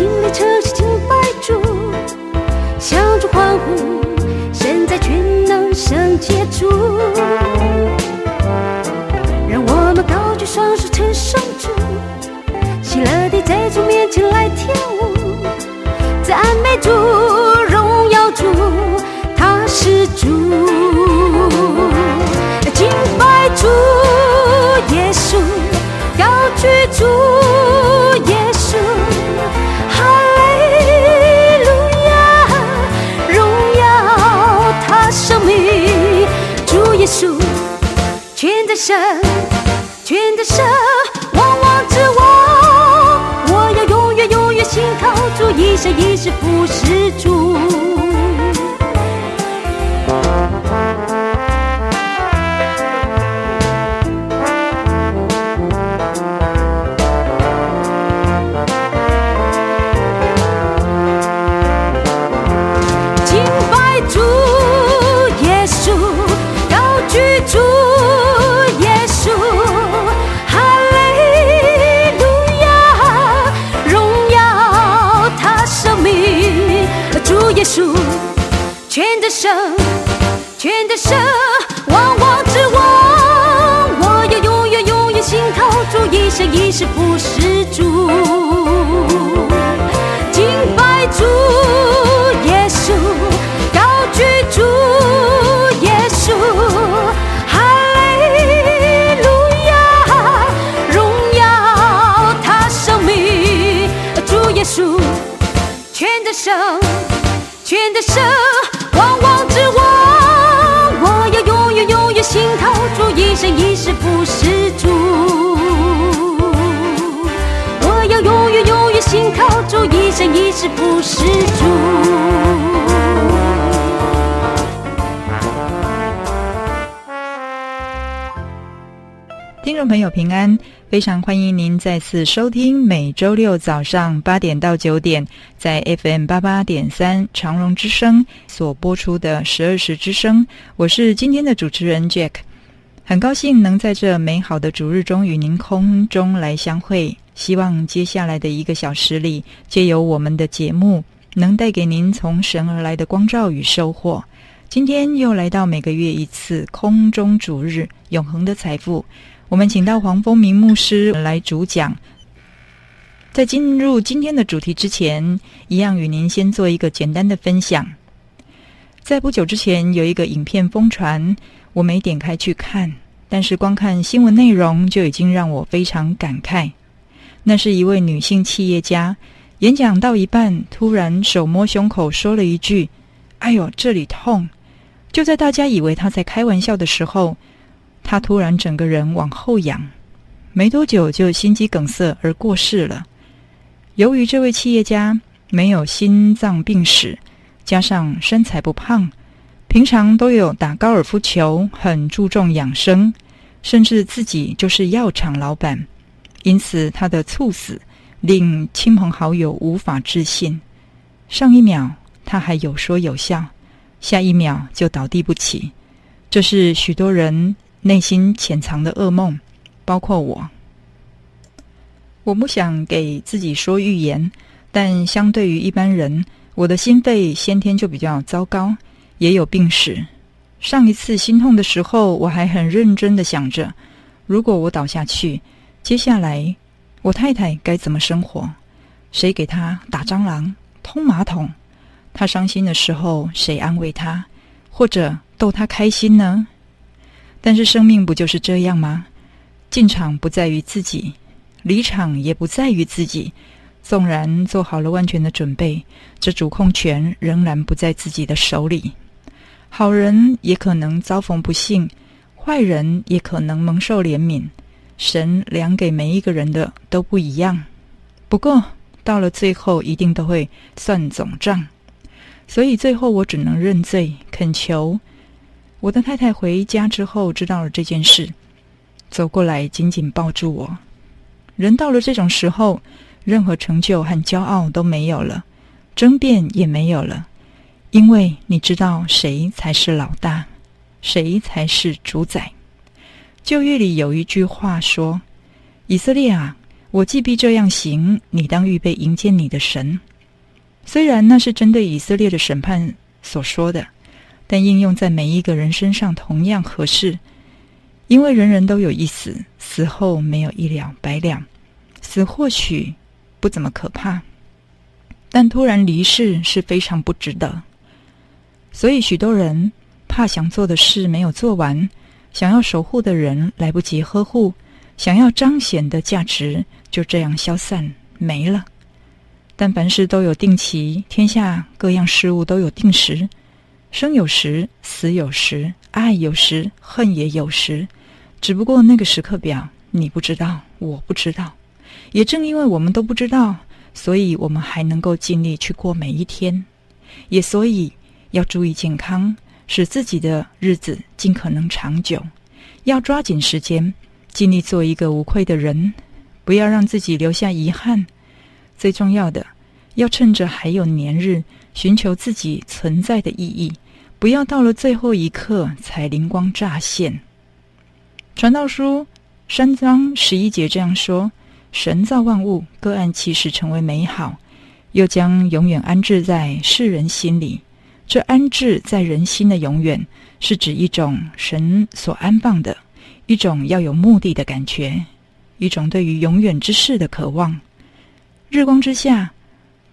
清理车全的手往往指我我要永远永远心靠住一生一世不是主我要永远永远心靠住一生一世不是主听众朋友平安非常欢迎您再次收听每周六早上八点到九点，在 FM 八八点三长荣之声所播出的十二时之声。我是今天的主持人 Jack，很高兴能在这美好的主日中与您空中来相会。希望接下来的一个小时里，借由我们的节目，能带给您从神而来的光照与收获。今天又来到每个月一次空中主日，永恒的财富。我们请到黄风明牧师来主讲。在进入今天的主题之前，一样与您先做一个简单的分享。在不久之前，有一个影片疯传，我没点开去看，但是光看新闻内容就已经让我非常感慨。那是一位女性企业家，演讲到一半，突然手摸胸口，说了一句：“哎呦，这里痛！”就在大家以为她在开玩笑的时候，他突然整个人往后仰，没多久就心肌梗塞而过世了。由于这位企业家没有心脏病史，加上身材不胖，平常都有打高尔夫球，很注重养生，甚至自己就是药厂老板，因此他的猝死令亲朋好友无法置信。上一秒他还有说有笑，下一秒就倒地不起，这是许多人内心潜藏的噩梦，包括我。我不想给自己说预言，但相对于一般人，我的心肺先天就比较糟糕，也有病史。上一次心痛的时候，我还很认真的想着，如果我倒下去，接下来我太太该怎么生活？谁给她打蟑螂、通马桶？她伤心的时候，谁安慰她，或者逗她开心呢？但是生命不就是这样吗？进场不在于自己。离场也不在于自己，纵然做好了万全的准备，这主控权仍然不在自己的手里。好人也可能遭逢不幸，坏人也可能蒙受怜悯。神量给每一个人的都不一样，不过到了最后一定都会算总账。所以最后我只能认罪，恳求我的太太回家之后知道了这件事，走过来紧紧抱住我。人到了这种时候，任何成就和骄傲都没有了，争辩也没有了，因为你知道谁才是老大，谁才是主宰。旧约里有一句话说：“以色列啊，我既必这样行，你当预备迎接你的神。”虽然那是针对以色列的审判所说的，但应用在每一个人身上同样合适。因为人人都有一死，死后没有一了百了。死或许不怎么可怕，但突然离世是非常不值得。所以许多人怕想做的事没有做完，想要守护的人来不及呵护，想要彰显的价值就这样消散没了。但凡事都有定期，天下各样事物都有定时，生有时，死有时，爱有时，恨也有时。只不过那个时刻表，你不知道，我不知道。也正因为我们都不知道，所以我们还能够尽力去过每一天。也所以要注意健康，使自己的日子尽可能长久。要抓紧时间，尽力做一个无愧的人，不要让自己留下遗憾。最重要的，要趁着还有年日，寻求自己存在的意义，不要到了最后一刻才灵光乍现。传道书三章十一节这样说：“神造万物，各按其时成为美好，又将永远安置在世人心里。这安置在人心的永远，是指一种神所安放的，一种要有目的的感觉，一种对于永远之事的渴望。日光之下，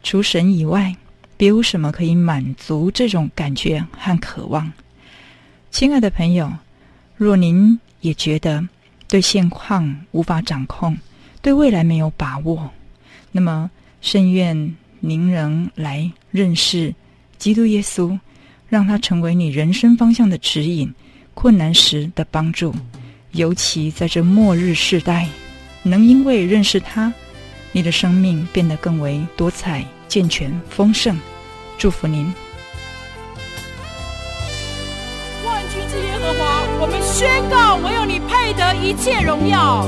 除神以外，别无什么可以满足这种感觉和渴望。亲爱的朋友，若您……也觉得对现况无法掌控，对未来没有把握，那么甚愿您能来认识基督耶稣，让他成为你人生方向的指引，困难时的帮助。尤其在这末日世代，能因为认识他，你的生命变得更为多彩、健全、丰盛。祝福您。万军之耶和华我们宣告，唯有你配得一切荣耀。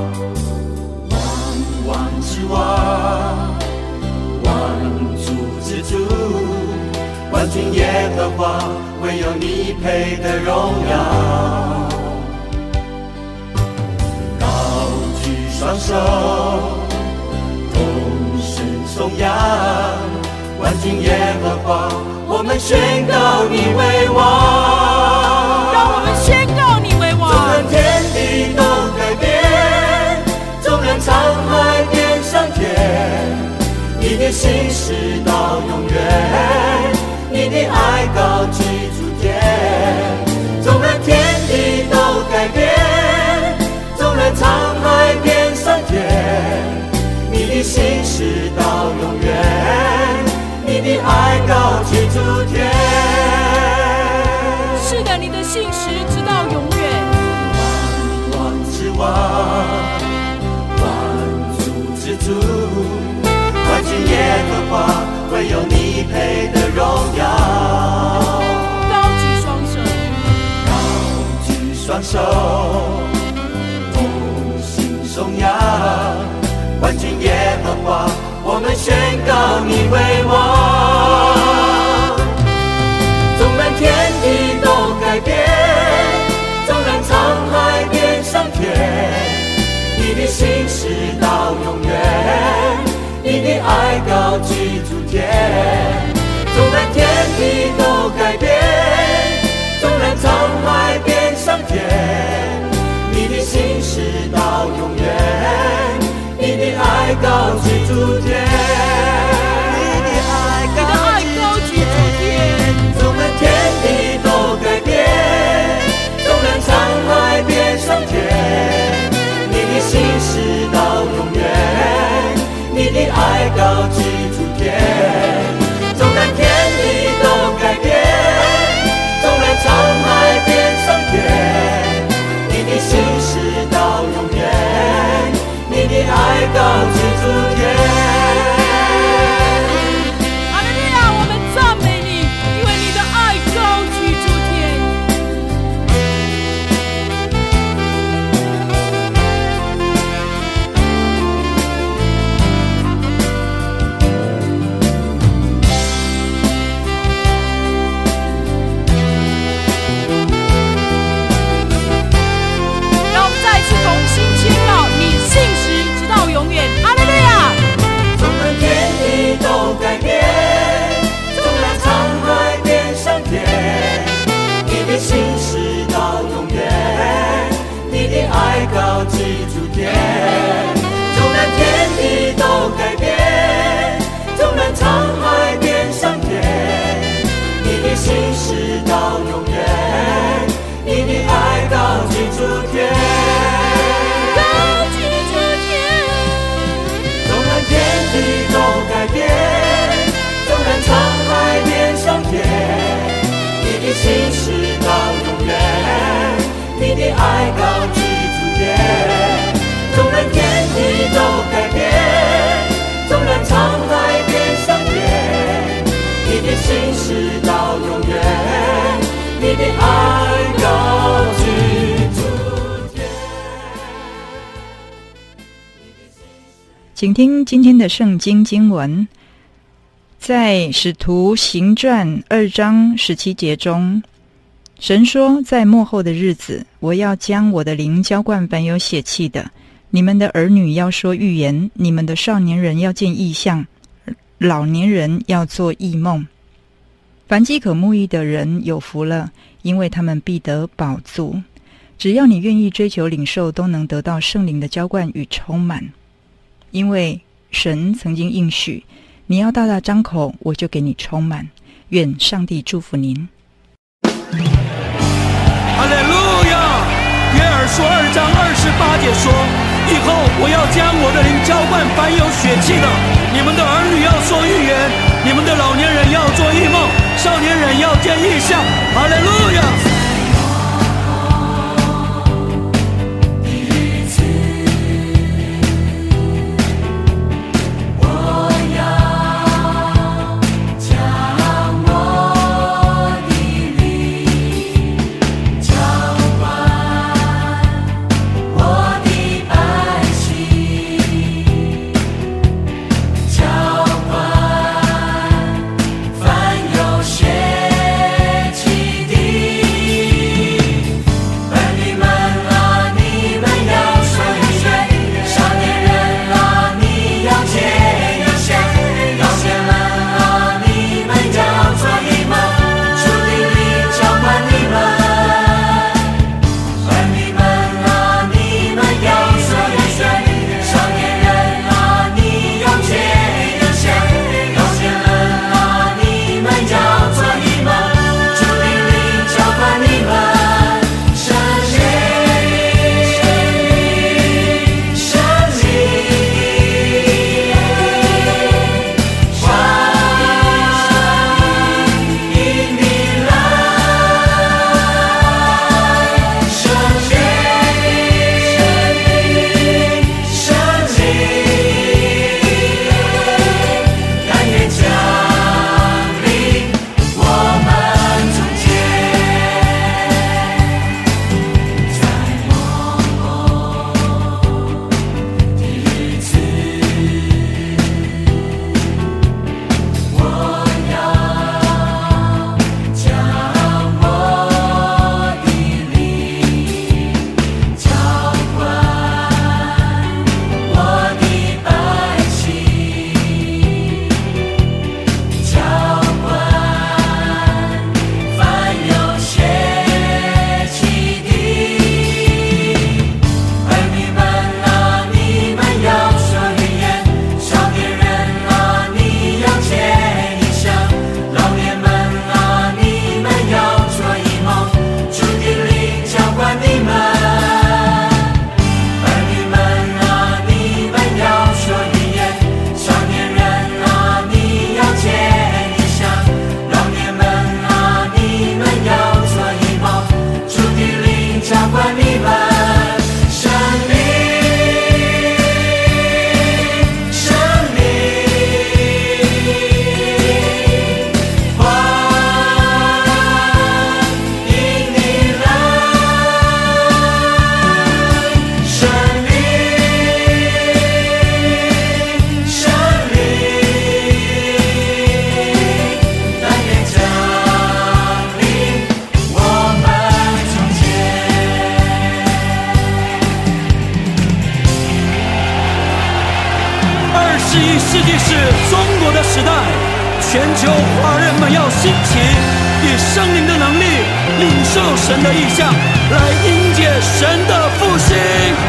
万王之王，万主之主，万军耶和华，唯有你配得荣耀。高举双手，万军耶和华，我们宣告你为王。让我们宣告你为王。纵然。天地都改变，纵然沧海变桑田，你的心事到永远，你的爱高举信实直到永远。万王之王，万族之主，万军耶和华，唯有你配得荣耀。高举双手，高举双手，同心颂扬，万军耶和华，我们宣告你为王。纵然天地。你的心事到永远，你的爱高举诸天。纵然天地都改变，纵然沧海变桑田，你的心事到永远，你的爱高举心事到永远，你的爱到圣经经文，在《使徒行传》二章十七节中，神说：“在末后的日子，我要将我的灵浇灌凡有血气的。你们的儿女要说预言，你们的少年人要见异象，老年人要做异梦。凡饥渴慕义的人有福了，因为他们必得饱足。只要你愿意追求领受，都能得到圣灵的浇灌与充满。”因为神曾经应许，你要大大张口，我就给你充满。愿上帝祝福您。哈利路亚！约珥书二章二十八节说：“以后我要将我的灵浇灌凡有血气的，你们的儿女要说预言，你们的老年人要做异梦，少年人要见异象。”哈利路亚！世界是中国的时代，全球华人们要兴起以生灵的能力领受神的意象，来迎接神的复兴。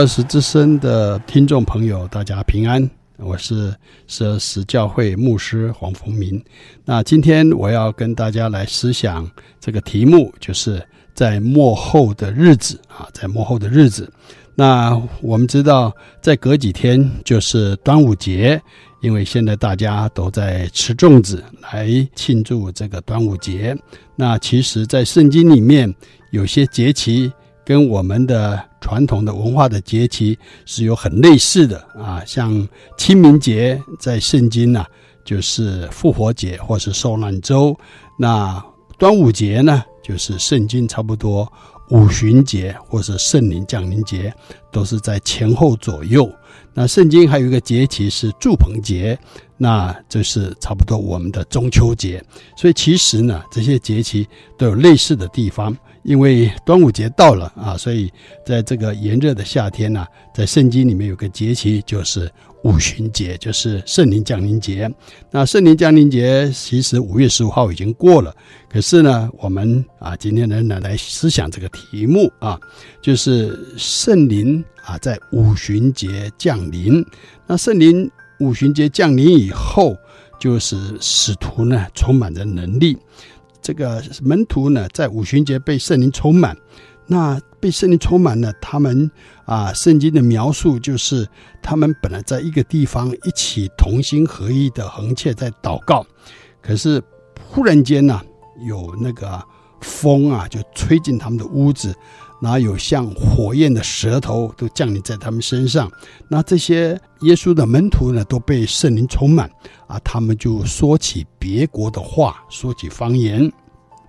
二十之声的听众朋友，大家平安，我是十二时教会牧师黄福明。那今天我要跟大家来思想这个题目，就是在末后的日子啊，在末后的日子。那我们知道，再隔几天就是端午节，因为现在大家都在吃粽子来庆祝这个端午节。那其实，在圣经里面有些节期跟我们的传统的文化的节期是有很类似的啊，像清明节在圣经呢、就是复活节或是受难周；那端午节呢，就是圣经差不多五旬节或是圣灵降临节，都是在前后左右。那圣经还有一个节期是祝棚节，那就是差不多我们的中秋节。所以其实呢，这些节期都有类似的地方。因为端午节到了啊，所以在这个炎热的夏天呢、在圣经里面有个节期，就是五旬节，就是圣灵降临节。那圣灵降临节其实五月十五号已经过了，可是呢，我们啊今天仍然来思想这个题目啊，就是圣灵啊在五旬节降临。那圣灵五旬节降临以后，就是使徒呢充满着能力。这个门徒呢，在五旬节被圣灵充满，那被圣灵充满了，他们啊，圣经的描述就是他们本来在一个地方一起同心合意的恒切在祷告，可是忽然间呢、有那个风啊，就吹进他们的屋子，然后有像火焰的舌头都降临在他们身上，那这些耶稣的门徒呢，都被圣灵充满。啊，他们就说起别国的话，说起方言。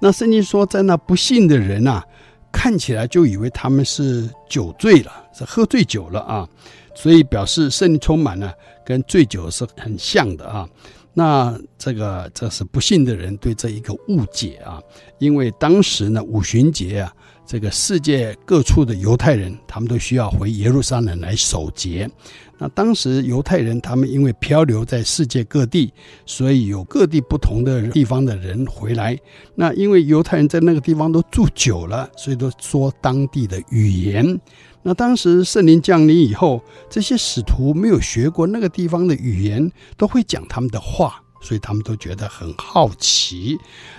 那圣经说，在那不信的人啊，看起来就以为他们是酒醉了，是喝醉酒了啊，所以表示圣灵充满了，跟醉酒是很像的啊。那这个这是不信的人对这一个误解啊，因为当时呢五旬节啊，这个世界各处的犹太人，他们都需要回耶路撒冷来守节。那当时犹太人他们因为漂流在世界各地，所以有各地不同的地方的人回来。那因为犹太人在那个地方都住久了，所以都说当地的语言。那当时圣灵降临以后，这些使徒没有学过那个地方的语言，都会讲他们的话，所以他们都觉得很好奇。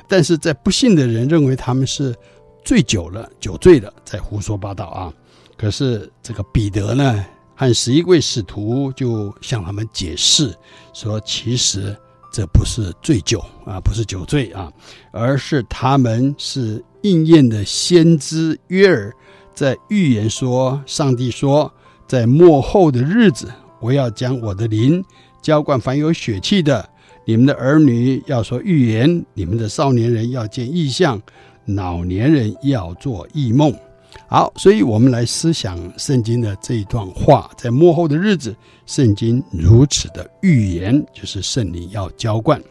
但是在不信的人认为他们是醉酒了，酒醉了，在胡说八道啊。可是这个彼得呢？和十一位使徒就向他们解释说，其实这不是醉酒啊，不是酒醉啊，而是他们是应验的先知约尔在预言说，上帝说，在末后的日子，我要将我的灵浇灌凡有血气的，你们的儿女要说预言，你们的少年人要见异象，老年人要做异梦。好，所以我们来思想圣经的这一段话，在末后的日子，圣经如此的预言，就是圣灵要浇灌。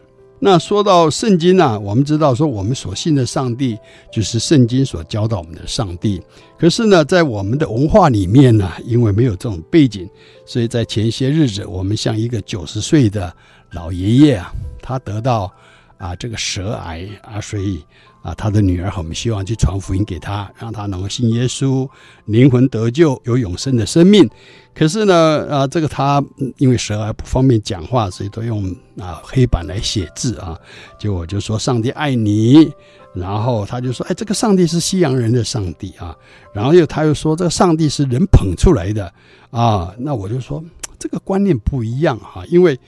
那说到圣经呢、我们知道说我们所信的上帝就是圣经所教导我们的上帝。可是呢，在我们的文化里面呢，因为没有这种背景，所以在前些日子，我们像一个九十岁的老爷爷啊，他得到啊这个舌癌啊，所以啊他的女儿，我们希望去传福音给他，让他能够信耶稣，灵魂得救，有永生的生命。可是呢，啊，这个他因为舌癌不方便讲话，所以都用啊黑板来写字啊。结果就说上帝爱你，然后他就说，哎，这个上帝是西洋人的上帝啊。然后又他又说，这个上帝是人捧出来的啊。那我就说，这个观念不一样哈，因为。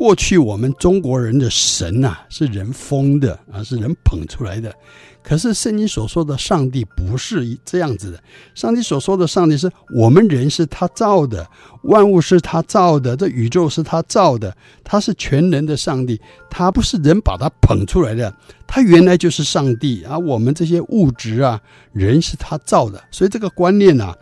过去我们中国人的神呐、啊、是人封的啊，是人捧出来的。可是圣经所说的上帝不是这样子的。上帝所说的上帝是我们人是他造的，万物是他造的，这宇宙是他造的，他是全能的上帝，他不是人把他捧出来的，他原来就是上帝啊。我们这些物质啊，人是他造的，所以这个观念呢、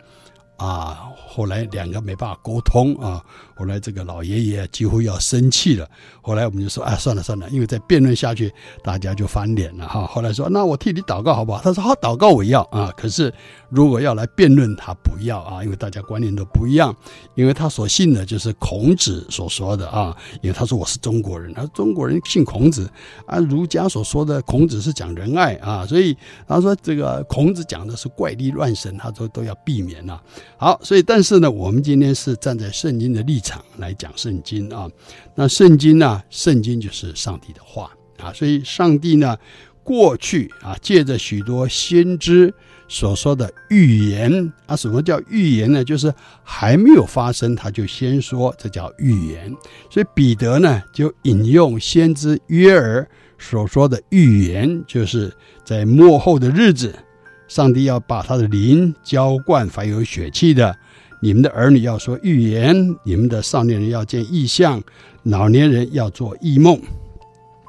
啊。后来两个没办法沟通啊，后来这个老爷爷几乎要生气了。后来我们就说，啊，算了算了，因为再辩论下去，大家就翻脸了哈。后来说，那我替你祷告好不好？他说好，祷告我要啊。可是如果要来辩论，他不要啊，因为大家观念都不一样。因为他所信的就是孔子所说的啊，因为他说我是中国人，他说中国人信孔子啊。儒家所说的孔子是讲仁爱啊，所以他说这个孔子讲的是怪力乱神，他说都要避免了。好，所以。但是呢，我们今天是站在圣经的立场来讲圣经啊。那圣经呢，圣经就是上帝的话啊。所以上帝呢，过去啊，借着许多先知所说的预言啊，什么叫预言呢？就是还没有发生，他就先说，这叫预言。所以彼得呢，就引用先知约珥所说的预言，就是在末后的日子，上帝要把他的灵浇灌凡有血气的。你们的儿女要说预言，你们的少年人要见异象，老年人要做异梦。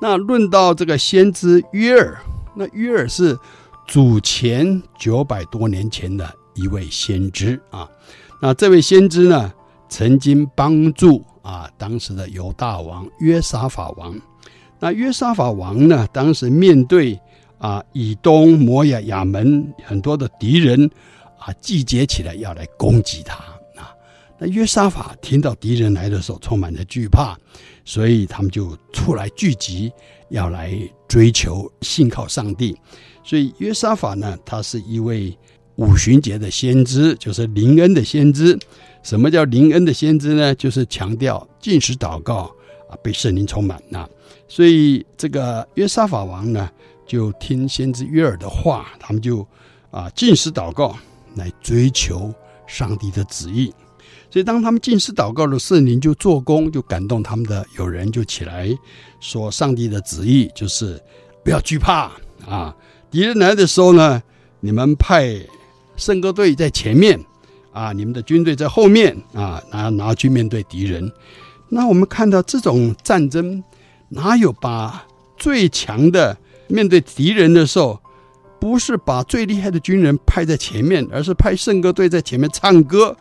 那论到这个先知约尔，那约尔是主前九百多年前的一位先知啊。那这位先知呢，曾经帮助啊当时的犹大王约沙法王。那约沙法王呢，当时面对啊以东、摩押、亚门很多的敌人。啊，集结起来要来攻击他啊！那约沙法听到敌人来的时候，充满了惧怕，所以他们就出来聚集，要来追求信靠上帝。所以约沙法呢，他是一位五旬节的先知，就是灵恩的先知。什么叫灵恩的先知呢？就是强调禁食祷告啊，被圣灵充满啊。所以这个约沙法王呢，就听先知约珥的话，他们就啊禁食祷告。来追求上帝的旨意，所以当他们进士祷告的圣灵就做工，就感动他们的友人就起来说：上帝的旨意就是不要惧怕啊！敌人来的时候呢，你们派圣歌队在前面啊，你们的军队在后面啊，拿拿去面对敌人。那我们看到这种战争，哪有把最强的面对敌人的时候？不是把最厉害的军人派在前面，而是派圣歌队在前面唱歌。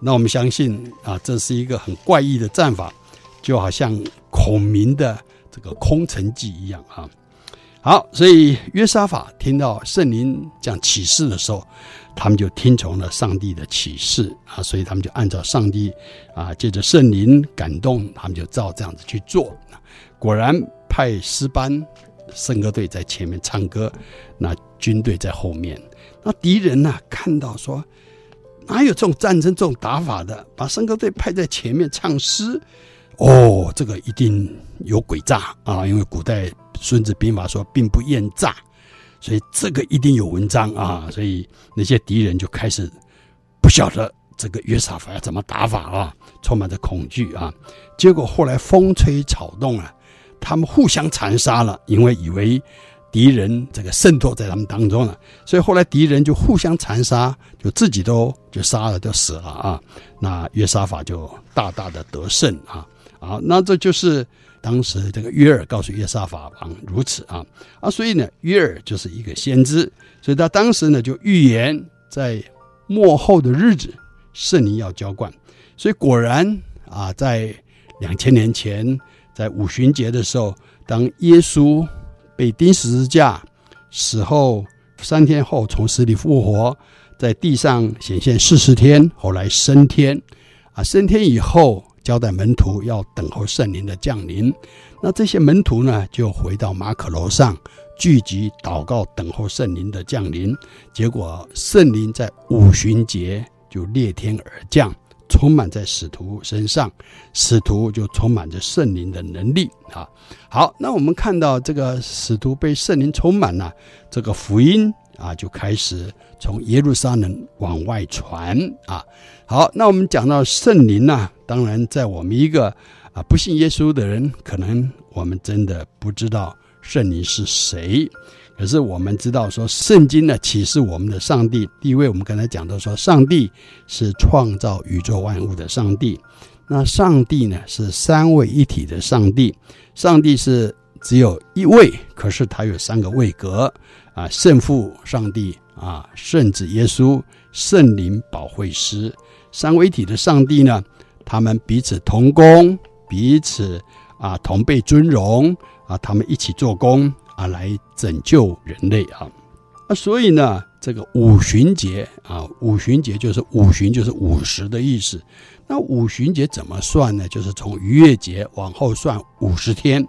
那我们相信啊，这是一个很怪异的战法，就好像孔明的这个空城计一样啊。好，所以约沙法听到圣灵讲启示的时候，他们就听从了上帝的启示啊，所以他们就按照上帝啊，借着圣灵感动，他们就照这样子去做。果然派师班圣歌队在前面唱歌，那。军队在后面，那敌人呢、看到说，哪有这种战争、这种打法的？把圣歌队派在前面唱诗，哦，这个一定有诡诈啊！因为古代《孙子兵法》说“兵不厌诈”，所以这个一定有文章啊！所以那些敌人就开始不晓得这个约沙法要怎么打法啊，充满着恐惧啊！结果后来风吹草动啊，他们互相残杀了，因为以为。敌人这个渗透在他们当中了，所以后来敌人就互相残杀，就自己都就杀了，就死了啊。那约沙法就大大的得胜啊啊，那这就是当时这个约尔告诉约沙法王如此啊啊，所以呢，约尔就是一个先知，所以他当时呢就预言在末后的日子圣灵要浇灌，所以果然啊，在两千年前在五旬节的时候，当耶稣被钉十字架，死后三天后从死里复活，在地上显现四十天，后来升天，啊，升天以后交代门徒要等候圣灵的降临。那这些门徒呢，就回到马可楼上聚集祷告，等候圣灵的降临。结果圣灵在五旬节就裂天而降。充满在使徒身上，使徒就充满着圣灵的能力啊。好，那我们看到这个使徒被圣灵充满了，这个福音啊就开始从耶路撒冷往外传啊。好，那我们讲到圣灵呢，当然在我们一个啊不信耶稣的人，可能我们真的不知道圣灵是谁。可是我们知道说，圣经呢启示我们的上帝。第一位，我们刚才讲到说，上帝是创造宇宙万物的上帝。那上帝呢是三位一体的上帝。上帝是只有一位，可是他有三个位格啊：圣父上帝啊，圣子耶稣，圣灵保惠师。三位一体的上帝呢，他们彼此同工，彼此啊同被尊荣啊，他们一起做工。啊，来拯救人类啊！那所以呢，这个五旬节啊，五旬节就是五旬，就是五十的意思。那五旬节怎么算呢？就是从逾越节往后算五十天。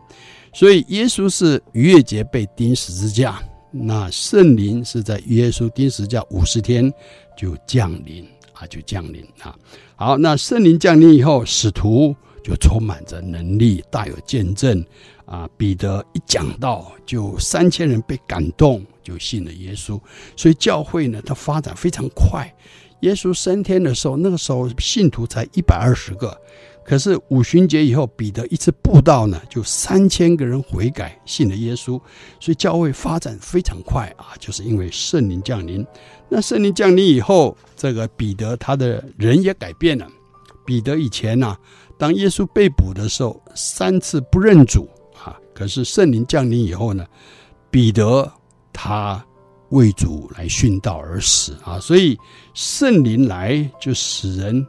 所以耶稣是逾越节被钉十字架，那圣灵是在耶稣钉十字架五十天就降临啊，就降临啊。好，那圣灵降临以后，使徒就充满着能力，大有见证。啊，彼得一讲到，就三千人被感动，就信了耶稣。所以教会呢，它发展非常快。耶稣升天的时候，那个时候信徒才一百二十个，可是五旬节以后，彼得一次布道呢，就三千个人悔改，信了耶稣。所以教会发展非常快啊，就是因为圣灵降临。那圣灵降临以后，这个彼得他的人也改变了。彼得以前呢、当耶稣被捕的时候，三次不认主。可是圣灵降临以后呢，彼得他为主来殉道而死啊，所以圣灵来就使人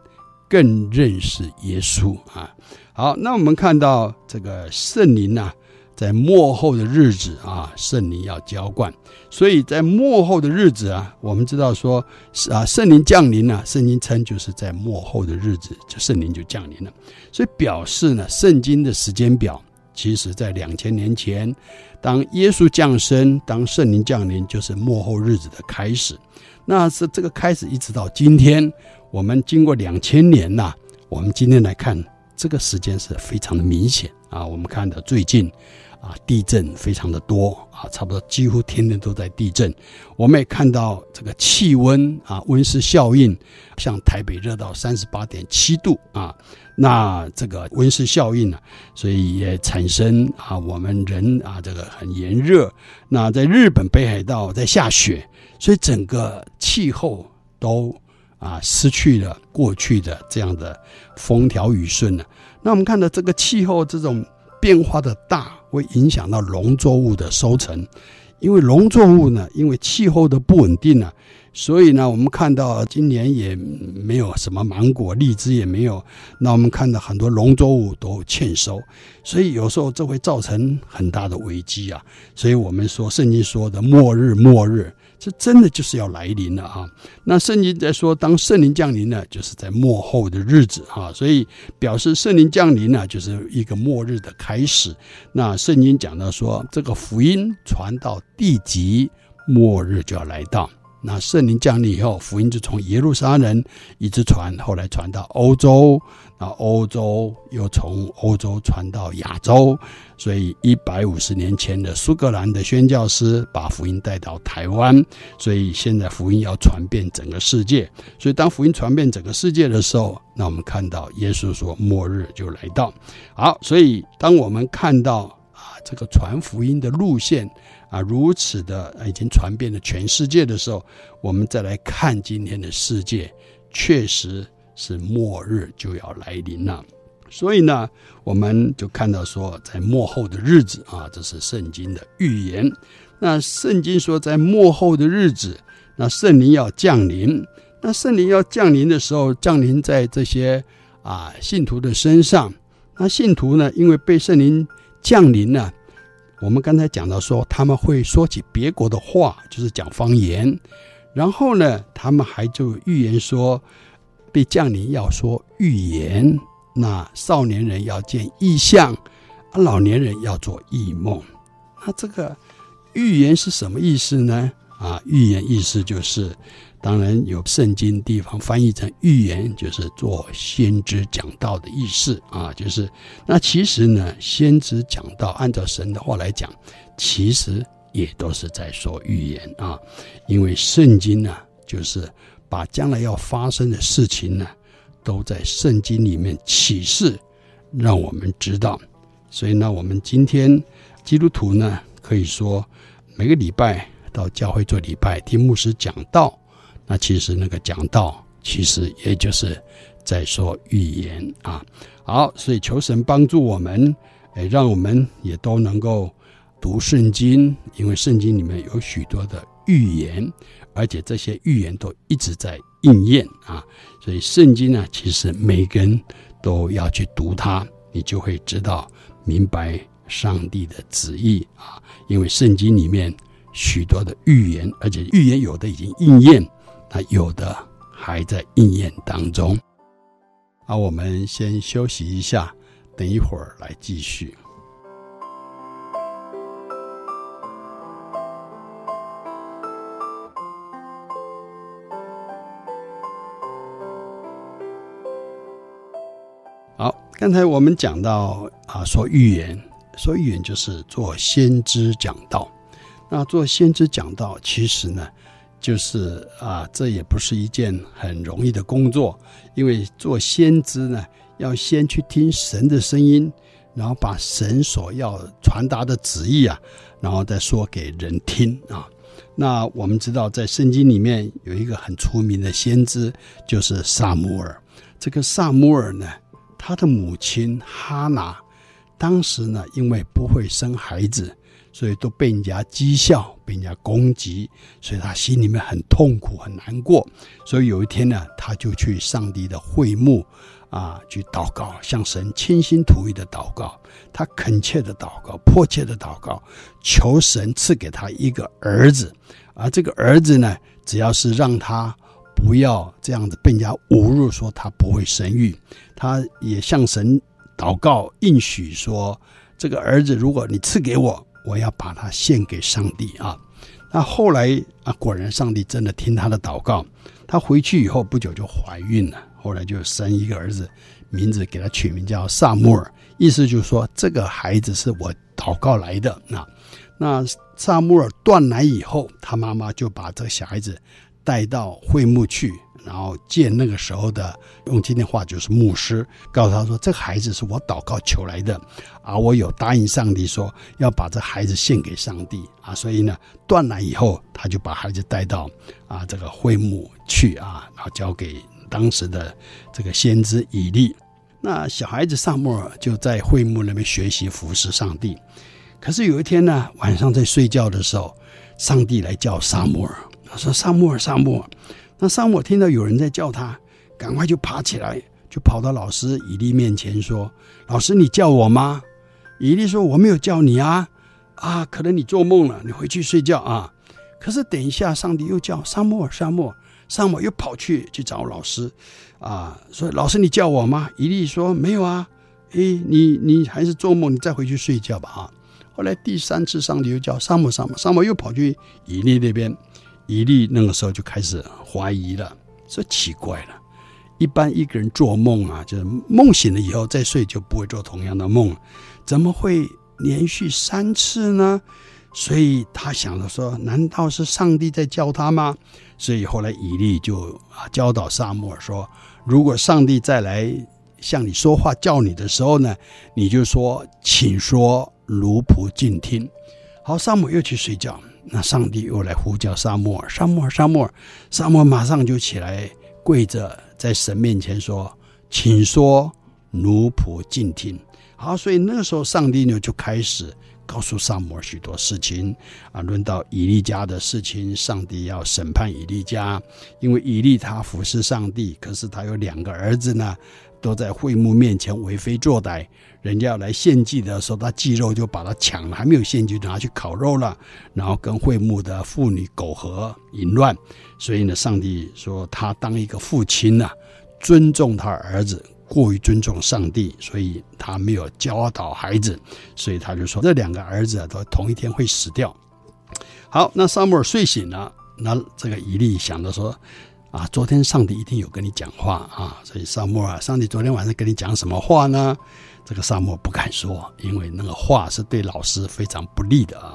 更认识耶稣啊。好，那我们看到这个圣灵呢，在末后的日子啊，圣灵要浇灌，所以在末后的日子啊，我们知道说啊，圣灵降临了，圣经称就是在末后的日子，就圣灵就降临了，所以表示呢，圣经的时间表。其实，在两千年前，当耶稣降生，当圣灵降临，就是幕后日子的开始。那是这个开始，一直到今天，我们经过两千年呐，我们今天来看，这个时间是非常的明显啊。我们看到最近。啊，地震非常的多啊，差不多几乎天天都在地震。我们也看到这个气温啊，温室效应，像台北热到三十八点七度啊，那这个温室效应呢，所以也产生啊，我们人啊，这个很炎热。那在日本北海道在下雪，所以整个气候都啊失去了过去的这样的风调雨顺了。那我们看到这个气候这种变化的大。会影响到农作物的收成，因为农作物呢，因为气候的不稳定呢，所以呢，我们看到今年也没有什么芒果、荔枝也没有，那我们看到很多农作物都欠收，所以有时候这会造成很大的危机啊。所以我们说圣经说的末日，末日。这真的就是要来临了啊！那圣经在说，当圣灵降临呢，就是在末后的日子啊，所以表示圣灵降临呢，就是一个末日的开始。那圣经讲到说，这个福音传到地极，末日就要来到。那圣灵降临以后，福音就从耶路撒冷一直传，后来传到欧洲，然后欧洲又从欧洲传到亚洲，所以一百五十年前的苏格兰的宣教师把福音带到台湾，所以现在福音要传遍整个世界。所以当福音传遍整个世界的时候，那我们看到耶稣说末日就来到。好，所以当我们看到啊这个传福音的路线。啊，如此的已经传遍了全世界的时候，我们再来看今天的世界，确实是末日就要来临了。所以呢，我们就看到说，在末后的日子啊，这是圣经的预言。那圣经说，在末后的日子，那圣灵要降临。那圣灵要降临的时候，降临在这些啊信徒的身上。那信徒呢，因为被圣灵降临呢，我们刚才讲到说，他们会说起别国的话，就是讲方言。然后呢，他们还就预言说，被降临要说预言。那少年人要见异象，老年人要做异梦。那这个预言是什么意思呢？啊，预言意思就是。当然有圣经地方翻译成预言，就是做先知讲道的意思啊，就是那其实呢，先知讲道按照神的话来讲，其实也都是在说预言啊，因为圣经呢，就是把将来要发生的事情呢，都在圣经里面启示，让我们知道。所以呢，我们今天基督徒呢，可以说每个礼拜到教会做礼拜，听牧师讲道。那其实那个讲道，其实也就是在说预言啊。好，所以求神帮助我们，诶，让我们也都能够读圣经，因为圣经里面有许多的预言，而且这些预言都一直在应验啊。所以圣经呢，其实每个人都要去读它，你就会知道明白上帝的旨意啊。因为圣经里面许多的预言，而且预言有的已经应验。那有的还在应验当中，啊，我们先休息一下，等一会儿来继续。刚才我们讲到啊，说预言，说预言就是做先知讲道。那做先知讲道，其实呢，就是啊，这也不是一件很容易的工作，因为做先知呢，要先去听神的声音，然后把神所要传达的旨意啊，然后再说给人听啊。那我们知道，在圣经里面有一个很出名的先知，就是撒母耳。这个撒母耳呢，他的母亲哈拿，当时呢，因为不会生孩子。所以都被人家讥笑，被人家攻击，所以他心里面很痛苦，很难过。所以有一天呢，他就去上帝的会幕啊，去祷告，向神倾心吐意的祷告，他恳切的祷告，迫切的祷告，求神赐给他一个儿子。而这个儿子呢，只要是让他不要这样子被人家侮辱，说他不会生育，他也向神祷告应许说，这个儿子如果你赐给我。我要把它献给上帝啊！那后来啊，果然上帝真的听他的祷告，他回去以后不久就怀孕了，后来就生一个儿子，名字给他取名叫撒母耳，意思就是说这个孩子是我祷告来的。那那撒母耳断奶以后，他妈妈就把这个小孩子带到会幕去。然后见那个时候的，用今天话就是牧师，告诉他说：“这个孩子是我祷告求来的，啊我有答应上帝说要把这孩子献给上帝啊，所以呢，断奶以后，他就把孩子带到啊这个会幕去啊，然后交给当时的这个先知以利。那小孩子萨母尔就在会幕那边学习服侍上帝。可是有一天呢，晚上在睡觉的时候，上帝来叫萨母尔，说：‘撒母耳，撒母耳。’那撒母耳听到有人在叫他，赶快就爬起来，就跑到老师伊利面前说：“老师，你叫我吗？”伊利说：“我没有叫你啊，啊，可能你做梦了，你回去睡觉啊。”可是等一下，上帝又叫撒母耳，撒母耳，撒母耳又跑去去找老师，啊，说：“老师，你叫我吗？”伊利说：“没有啊，诶，你你还是做梦，你再回去睡觉吧。”啊，后来第三次，上帝又叫撒母耳，撒母耳，撒母耳又跑去伊利那边。以利那个时候就开始怀疑了，说奇怪了，一般一个人做梦啊，就是梦醒了以后再睡就不会做同样的梦，怎么会连续三次呢？所以他想着说，难道是上帝在叫他吗？所以后来以利就啊教导撒母耳说，如果上帝再来向你说话叫你的时候呢，你就说，请说，奴仆静听。好，萨姆又去睡觉。那上帝又来呼叫撒母耳，撒母耳，撒母耳，撒母耳马上就起来跪着在神面前说：“请说，奴仆静听。”好，所以那个时候上帝呢就开始告诉萨摩尔许多事情啊，论到以利家的事情，上帝要审判以利家，因为以利他服侍上帝，可是他有两个儿子呢。都在会幕面前为非作歹。人家要来献祭的时候，他祭肉就把他抢了，还没有献祭就拿去烤肉了，然后跟会幕的妇女苟合淫乱。所以呢，上帝说他当一个父亲呢、啊，尊重他儿子过于尊重上帝，所以他没有教导孩子，所以他就说这两个儿子，都同一天会死掉。好，那撒母耳睡醒了，那这个以利想着说。啊，昨天上帝一定有跟你讲话啊，所以撒母耳，上帝昨天晚上跟你讲什么话呢？这个撒母耳不敢说，因为那个话是对老师非常不利的啊。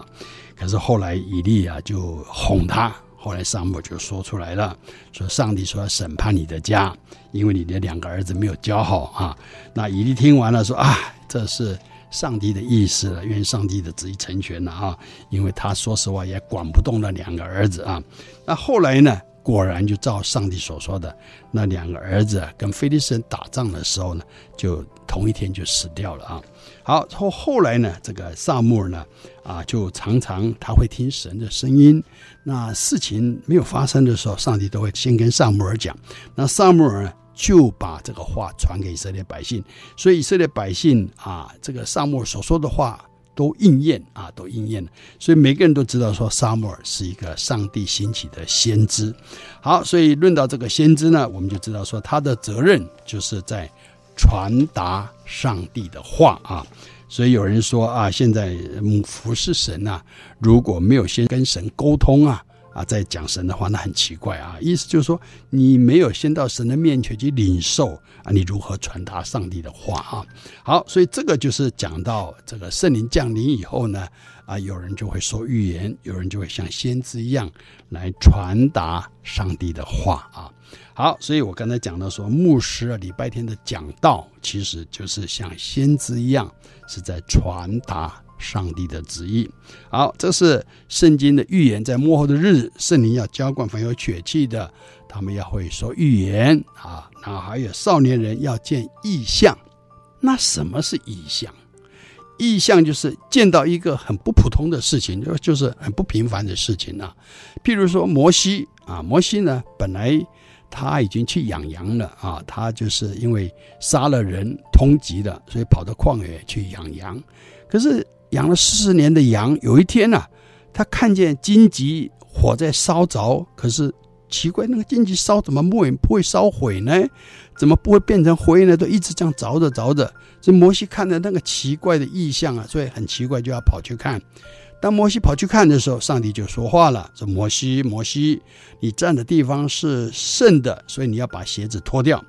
可是后来以利啊就哄他，后来撒母耳就说出来了，说上帝说要审判你的家，因为你的两个儿子没有教好啊。那以利听完了说啊，这是上帝的意思了，愿上帝的旨意成全了啊，因为他说实话也管不动那两个儿子啊。那后来呢？果然就照上帝所说的，那两个儿子跟非利士人打仗的时候呢，就同一天就死掉了啊。好，后后来呢，这个撒母耳呢，啊，就常常他会听神的声音。那事情没有发生的时候，上帝都会先跟撒母耳讲。那撒母耳呢，就把这个话传给以色列百姓。所以以色列百姓啊，这个撒母耳所说的话。都应验啊，都应验了，所以每个人都知道说，撒母耳是一个上帝兴起的先知。好，所以论到这个先知呢，我们就知道说，他的责任就是在传达上帝的话啊。所以有人说啊，现在服侍神啊，如果没有先跟神沟通啊。啊，在讲神的话，那很奇怪啊！意思就是说，你没有先到神的面前去领受啊，你如何传达上帝的话啊？好，所以这个就是讲到这个圣灵降临以后呢，啊，有人就会说预言，有人就会像先知一样来传达上帝的话啊。好，所以我刚才讲到说，牧师啊，礼拜天的讲道，其实就是像先知一样，是在传达。上帝的旨意，好，这是圣经的预言，在末后的日子，圣灵要浇灌凡有血气的，他们要会说预言啊。那还有少年人要见异象，那什么是异象？异象就是见到一个很不普通的事情，就就是很不平凡的事情啊。譬如说摩西啊，摩西呢，本来他已经去养羊了啊，他就是因为杀了人通缉了，所以跑到旷野去养羊，可是。养了四十年的羊，有一天呐、啊，他看见荆棘火在烧着，可是奇怪，那个荆棘烧怎么不会不会烧毁呢？怎么不会变成灰呢？都一直这样着着着着。这摩西看着那个奇怪的异象啊，所以很奇怪，就要跑去看。当摩西跑去看的时候，上帝就说话了：“说摩西，摩西，你站的地方是圣的，所以你要把鞋子脱掉。”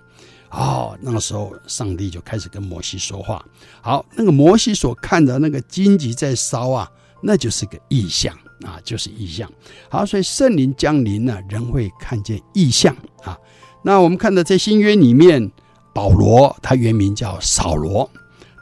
哦，那个时候上帝就开始跟摩西说话。好，那个摩西所看的那个荆棘在烧啊，那就是个异象啊，就是异象。好，所以圣灵降临呢，人会看见异象啊。那我们看到在新约里面，保罗他原名叫扫罗，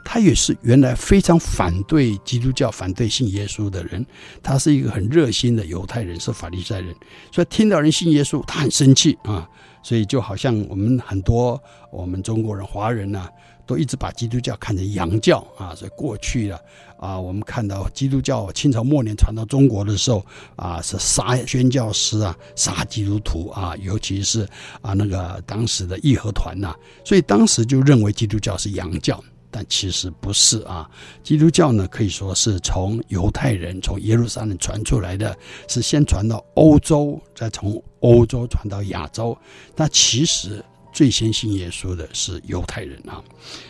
他也是原来非常反对基督教、反对信耶稣的人。他是一个很热心的犹太人，是法利赛人，所以听到人信耶稣，他很生气啊。所以就好像我们很多我们中国人、华人呢、都一直把基督教看成洋教啊。所以过去啊啊，我们看到基督教清朝末年传到中国的时候啊，是杀宣教师啊，杀基督徒啊，尤其是啊那个当时的义和团呐。所以当时就认为基督教是洋教。但其实不是啊，基督教呢，可以说是从犹太人从耶路撒冷传出来的，是先传到欧洲，再从欧洲传到亚洲。但其实最先信耶稣的是犹太人啊。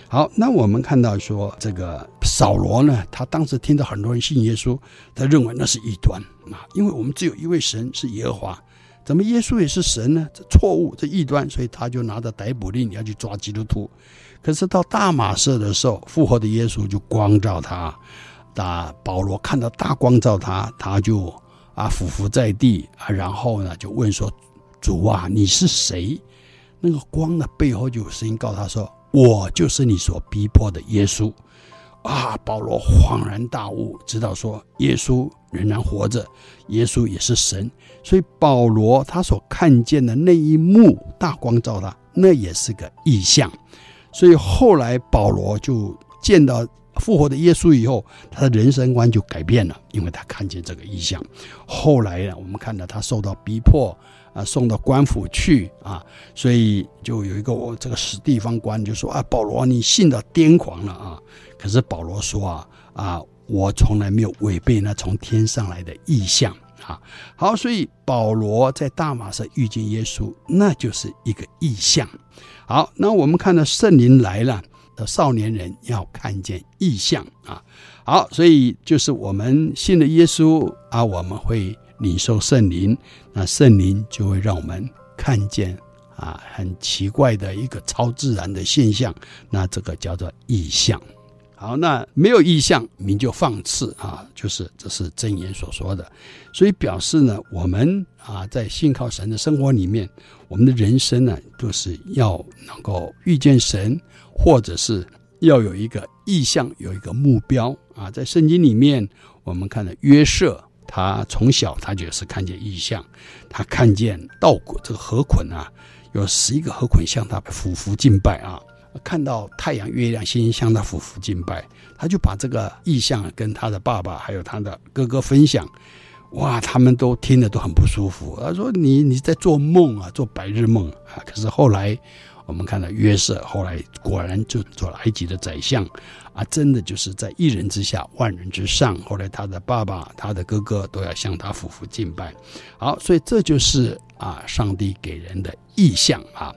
好，那我们看到说这个扫罗呢，他当时听到很多人信耶稣，他认为那是异端啊，因为我们只有一位神是耶和华，怎么耶稣也是神呢？这错误，这异端，所以他就拿着逮捕令要去抓基督徒。可是到大马色的时候，复活的耶稣就光照他，那保罗看到大光照他，他就啊俯伏在地啊，然后呢就问说：“主啊，你是谁？”那个光的背后就有声音告诉他说：“我就是你所逼迫的耶稣。”啊，保罗恍然大悟，知道说耶稣仍然活着，耶稣也是神，所以保罗他所看见的那一幕大光照他，那也是个异象。所以后来保罗就见到复活的耶稣以后，他的人生观就改变了，因为他看见这个异象。后来呢，我们看到他受到逼迫啊送到官府去啊，所以就有一个我这个死地方官就说啊，保罗你信到癫狂了啊！可是保罗说啊啊，我从来没有违背那从天上来的异象啊。好，所以保罗在大马色遇见耶稣，那就是一个异象。好，那我们看到圣灵来了。的少年人要看见异象啊！好，所以就是我们信了耶稣啊，我们会领受圣灵，那圣灵就会让我们看见啊很奇怪的一个超自然的现象，那这个叫做异象。好，那没有异象，民就放肆啊，就是这是箴言所说的，所以表示呢，我们啊在信靠神的生活里面，我们的人生呢，就是要能够遇见神。或者是要有一个意向，有一个目标啊！在圣经里面，我们看到约瑟，他从小他就是看见意象，他看见稻谷这个河捆啊，有十一个河捆向他俯伏敬拜啊，看到太阳、月亮、星星向他俯伏敬拜，他就把这个意象跟他的爸爸还有他的哥哥分享，哇，他们都听得都很不舒服，他说：“你你在做梦啊，做白日梦啊！”可是后来。我们看到约瑟后来果然就做了埃及的宰相，啊，真的就是在一人之下，万人之上。后来他的爸爸、他的哥哥都要向他夫妇敬拜。好，所以这就是啊，上帝给人的意象啊。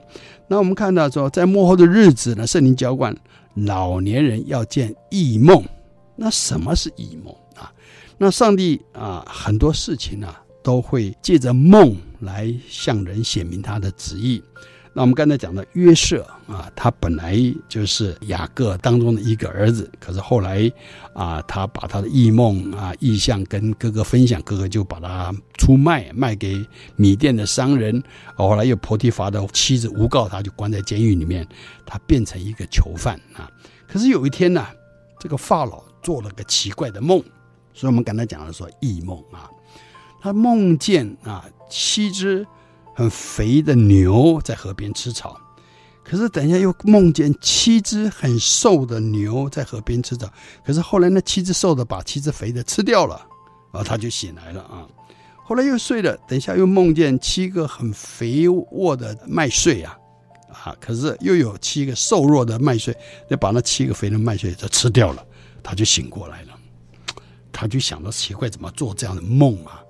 那我们看到说，在幕后的日子呢，圣灵浇灌老年人要见异梦。那什么是异梦？那上帝啊，很多事情呢，都会借着梦来向人显明他的旨意。那我们刚才讲的约瑟啊，他本来就是雅各当中的一个儿子，可是后来啊，他把他的异梦啊、异象跟哥哥分享，哥哥就把他出卖，卖给米甸的商人。后来又波提乏的妻子诬告他，就关在监狱里面，他变成一个囚犯啊。可是有一天呢，这个法老做了个奇怪的梦，所以我们刚才讲的说异梦啊，他梦见啊七只。很肥的牛在河边吃草，可是等一下又梦见七只很瘦的牛在河边吃草，可是后来那七只瘦的把七只肥的吃掉了，然后他就醒来了啊。后来又睡了，等一下又梦见七个很肥沃的麦穗啊，啊，可是又有七个瘦弱的麦穗，就把那七个肥的麦穗都吃掉了，他就醒过来了，他就想到奇怪，怎么做这样的梦啊？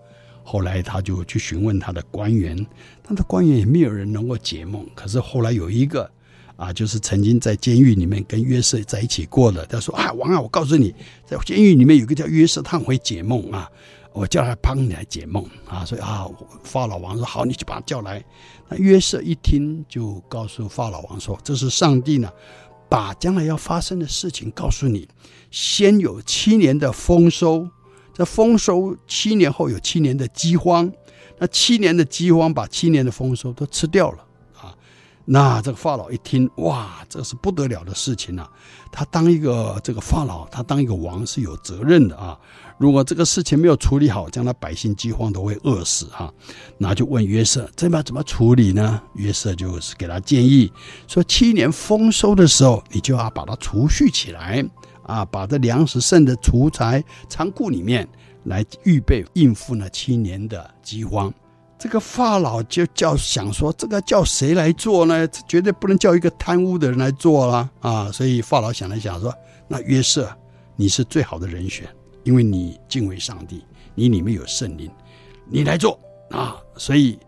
后来他就去询问他的官员，他的官员也没有人能够解梦。可是后来有一个啊，就是曾经在监狱里面跟约瑟在一起过的，他说：“啊，王啊，我告诉你，在监狱里面有个叫约瑟，他会解梦啊，我叫他帮你来解梦啊。”所以啊，法老王说：“好，你去把他叫来。”那约瑟一听，就告诉法老王说：“这是上帝呢，把将来要发生的事情告诉你，先有七年的丰收。”这丰收七年后有七年的饥荒，那七年的饥荒把七年的丰收都吃掉了啊！那这个法老一听，哇，这是不得了的事情、啊！他当一个这个法老，他当一个王是有责任的啊！如果这个事情没有处理好，将来百姓饥荒都会饿死哈、那就问约瑟，这边怎么处理呢？约瑟就是给他建议说，七年丰收的时候，你就要把它储蓄起来。啊，把这粮食剩的储在仓库里面，来预备应付那七年的饥荒。这个法老就叫想说，这个叫谁来做呢？绝对不能叫一个贪污的人来做了啊！所以法老想了想说，那约瑟，你是最好的人选，因为你敬畏上帝，你里面有圣灵，你来做啊！所以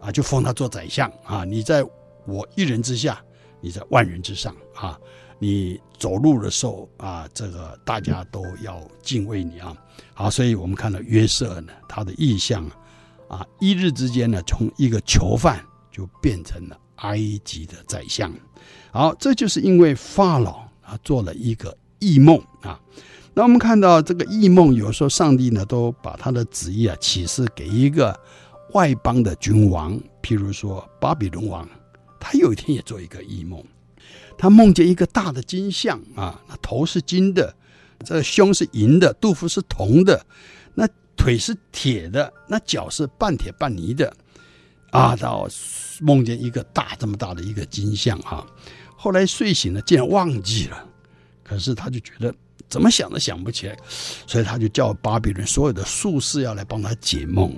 啊，就封他做宰相啊！你在我一人之下，你在万人之上啊！你走路的时候啊，这个大家都要敬畏你啊。好，所以我们看到约瑟呢，他的异象啊，一日之间呢，从一个囚犯就变成了埃及的宰相。好，这就是因为法老啊做了一个异梦啊。那我们看到这个异梦，有时候上帝呢都把他的旨意啊启示给一个外邦的君王，譬如说巴比伦王，他有一天也做一个异梦。他梦见一个大的金像啊，那头是金的，这胸是银的，肚腹是铜的，那腿是铁的，那脚是半铁半泥的，啊，到梦见一个大这么大的一个金像啊。后来睡醒了，竟然忘记了，可是他就觉得怎么想都想不起来，所以他就叫巴比伦所有的术士要来帮他解梦。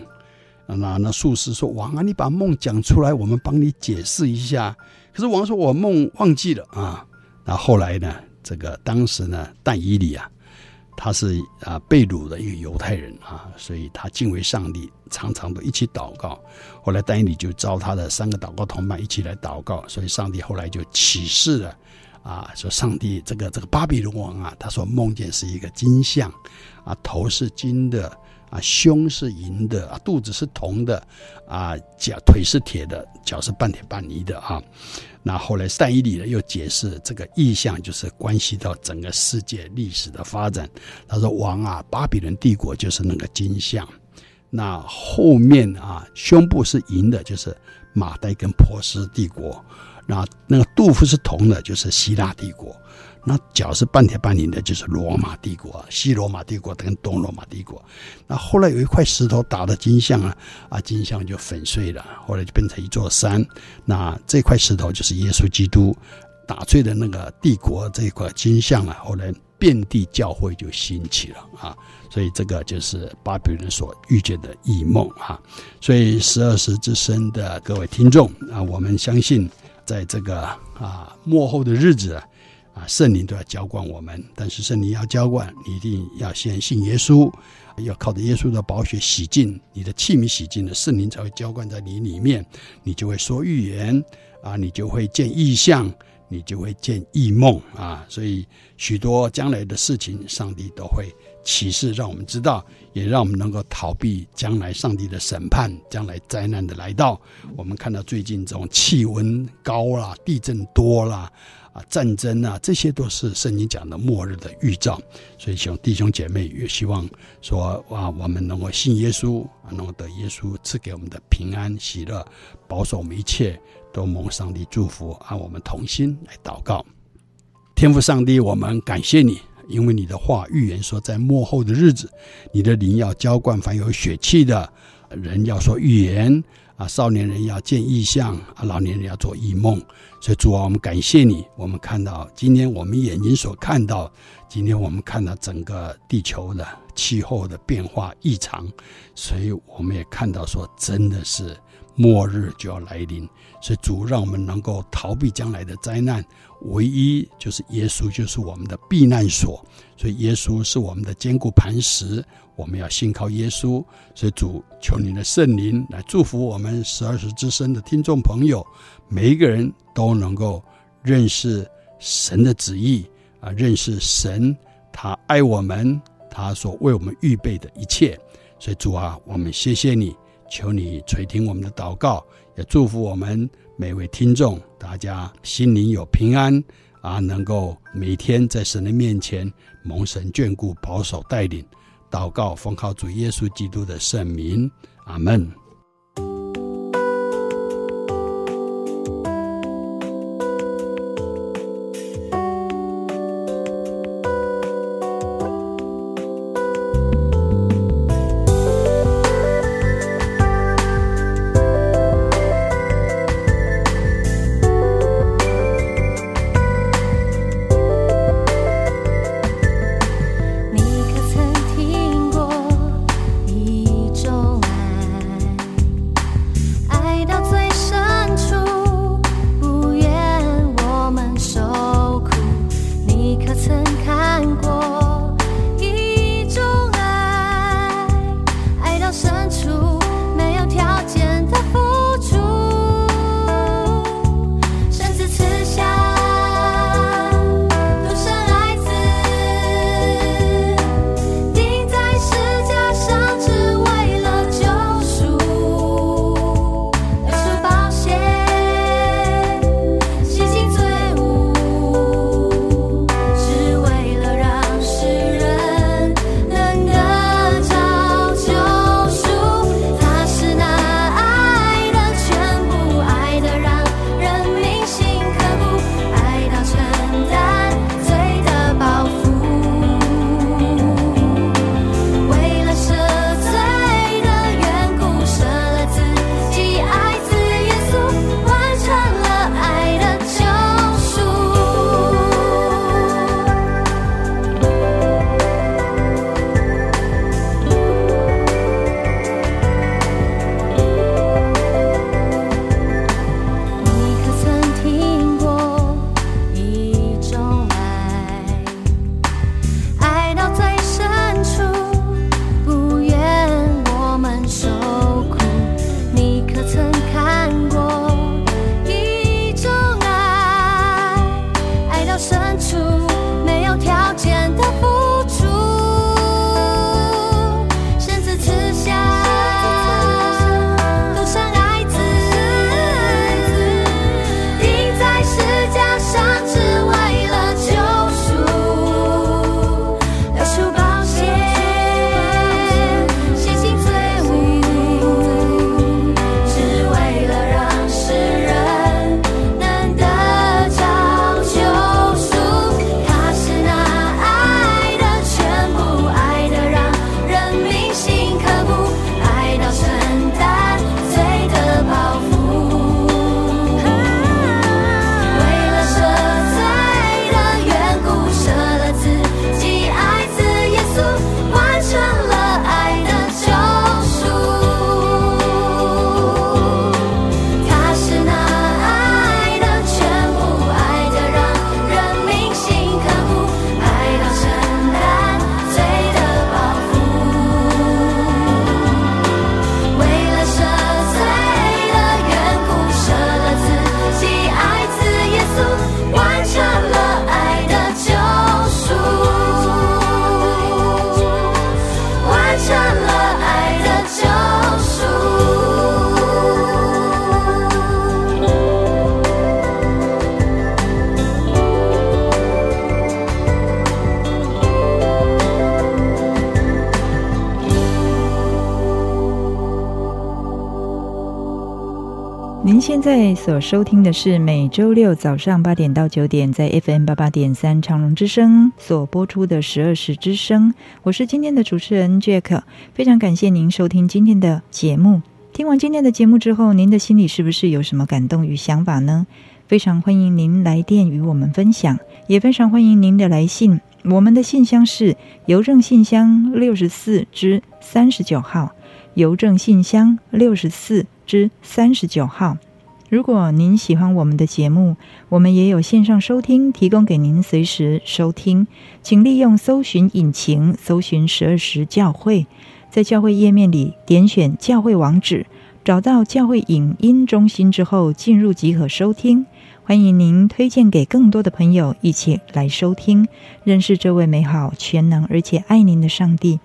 那那术士说：“王啊，你把梦讲出来，我们帮你解释一下。”可是王说：“我梦忘记了啊。”那后来呢？这个当时呢，但以理啊，他是啊被掳的一个犹太人啊，所以他敬畏上帝，常常都一起祷告。后来但以理就召他的三个祷告同伴一起来祷告，所以上帝后来就启示了啊，说上帝这个这个巴比伦王啊，他说梦见是一个金像啊，头是金的。啊，胸是银的，啊，肚子是铜的，啊，脚腿是铁的，脚是半铁半泥的啊。那后来善意里呢又解释这个意象，就是关系到整个世界历史的发展。他说：“王啊，巴比伦帝国就是那个金像，那后面啊，胸部是银的，就是马代跟波斯帝国，那那个杜甫是铜的，就是希腊帝国。”那脚是半铁半银的，就是罗马帝国，西罗马帝国跟东罗马帝国。那后来有一块石头打的金像啊，啊，金像就粉碎了，后来就变成一座山。那这块石头就是耶稣基督打碎的那个帝国这一块金像啊，后来遍地教会就兴起了啊。所以这个就是巴比伦所遇见的异梦啊。所以十二时之声的各位听众啊，我们相信在这个啊末后的日子啊。圣灵都要浇灌我们，但是圣灵要浇灌，你一定要先信耶稣，要靠着耶稣的宝血洗净你的器皿，洗净了圣灵才会浇灌在你里面，你就会说预言啊，你就会见异象，你就会见异梦啊，所以许多将来的事情，上帝都会启示让我们知道，也让我们能够逃避将来上帝的审判，将来灾难的来到。我们看到最近这种气温高啦，地震多啦。啊，战争啊，这些都是圣经讲的末日的预兆，所以希望弟兄姐妹也希望说，哇，我们能够信耶稣，啊，能够得耶稣赐给我们的平安喜乐，保守我们一切都蒙上帝祝福，啊，我们同心来祷告。天父上帝，我们感谢你，因为你的话预言说，在末后的日子，你的灵要浇灌凡有血气的人，要说预言。啊，少年人要见异象，啊，老年人要做异梦。所以主啊，我们感谢你。我们看到今天我们眼睛所看到，今天我们看到整个地球的气候的变化异常，所以我们也看到说，真的是末日就要来临。所以主让我们能够逃避将来的灾难，唯一就是耶稣就是我们的避难所。所以耶稣是我们的坚固磐石。我们要信靠耶稣，所以主求你的圣灵来祝福我们十二时之声的听众朋友，每一个人都能够认识神的旨意啊，认识神他爱我们，他所为我们预备的一切。所以主啊，我们谢谢你，求你垂听我们的祷告，也祝福我们每位听众，大家心灵有平安啊，能够每天在神的面前蒙神眷顾、保守带领。祷告，奉靠主耶稣基督的圣名，阿门。在所收听的是每周六早上八点到九点，在 FM 八八点三长隆之声所播出的十二时之声。我是今天的主持人 Jack，非常感谢您收听今天的节目。听完今天的节目之后，您的心里是不是有什么感动与想法呢？非常欢迎您来电与我们分享，也非常欢迎您的来信。我们的信箱是邮政信箱六十四之三十九号，邮政信箱六十四。之三十九号。如果您喜欢我们的节目，我们也有线上收听，提供给您随时收听。请利用搜寻引擎搜寻十二时教会，在教会页面里点选教会网址，找到教会影音中心之后，进入即可收听。欢迎您推荐给更多的朋友一起来收听，认识这位美好、全能而且爱您的上帝。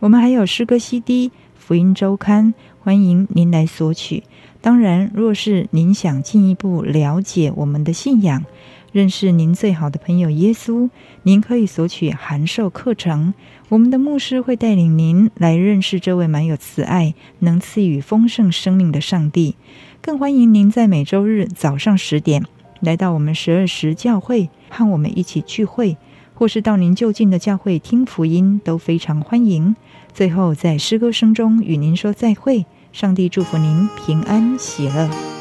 我们还有诗歌 CD、福音周刊。欢迎您来索取。当然，若是您想进一步了解我们的信仰，认识您最好的朋友耶稣，您可以索取函授课程。我们的牧师会带领您来认识这位满有慈爱、能赐予丰盛生命的上帝。更欢迎您在每周日早上十点来到我们十二时教会，和我们一起聚会，或是到您就近的教会听福音，都非常欢迎。最后，在诗歌声中与您说再会。上帝祝福您平安喜乐。